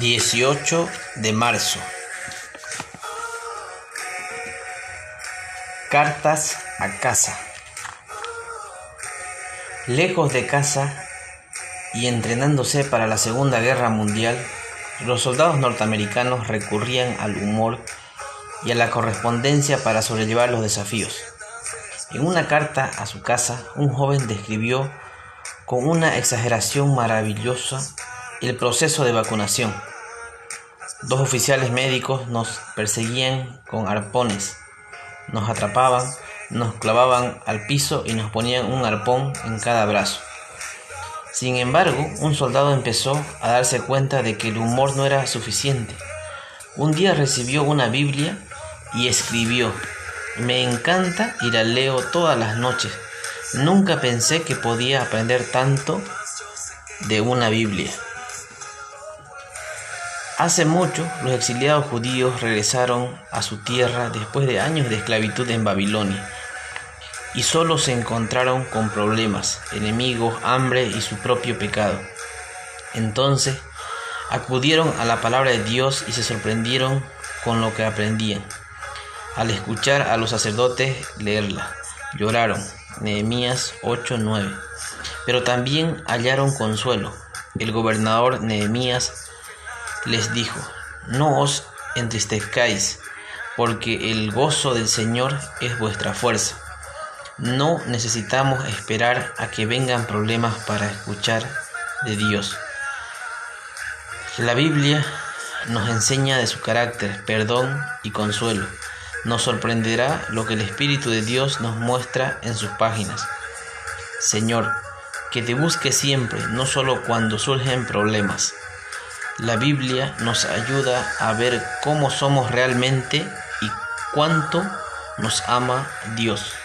18 de marzo. Cartas a casa. Lejos de casa y entrenándose para la Segunda Guerra Mundial, los soldados norteamericanos recurrían al humor y a la correspondencia para sobrellevar los desafíos. En una carta a su casa, un joven describió con una exageración maravillosa el proceso de vacunación. Dos oficiales médicos nos perseguían con arpones, nos atrapaban, nos clavaban al piso y nos ponían un arpón en cada brazo. Sin embargo, un soldado empezó a darse cuenta de que el humor no era suficiente. Un día recibió una Biblia y escribió, me encanta y la leo todas las noches. Nunca pensé que podía aprender tanto de una Biblia. Hace mucho, los exiliados judíos regresaron a su tierra después de años de esclavitud en Babilonia y solo se encontraron con problemas, enemigos, hambre y su propio pecado. Entonces, acudieron a la palabra de Dios y se sorprendieron con lo que aprendían. Al escuchar a los sacerdotes leerla, lloraron. Nehemías 8:9. Pero también hallaron consuelo. El gobernador Nehemías les dijo, no os entristezcáis, porque el gozo del Señor es vuestra fuerza. No necesitamos esperar a que vengan problemas para escuchar de Dios. La Biblia nos enseña de su carácter, perdón y consuelo. Nos sorprenderá lo que el Espíritu de Dios nos muestra en sus páginas. Señor, que te busque siempre, no solo cuando surgen problemas. La Biblia nos ayuda a ver cómo somos realmente y cuánto nos ama Dios.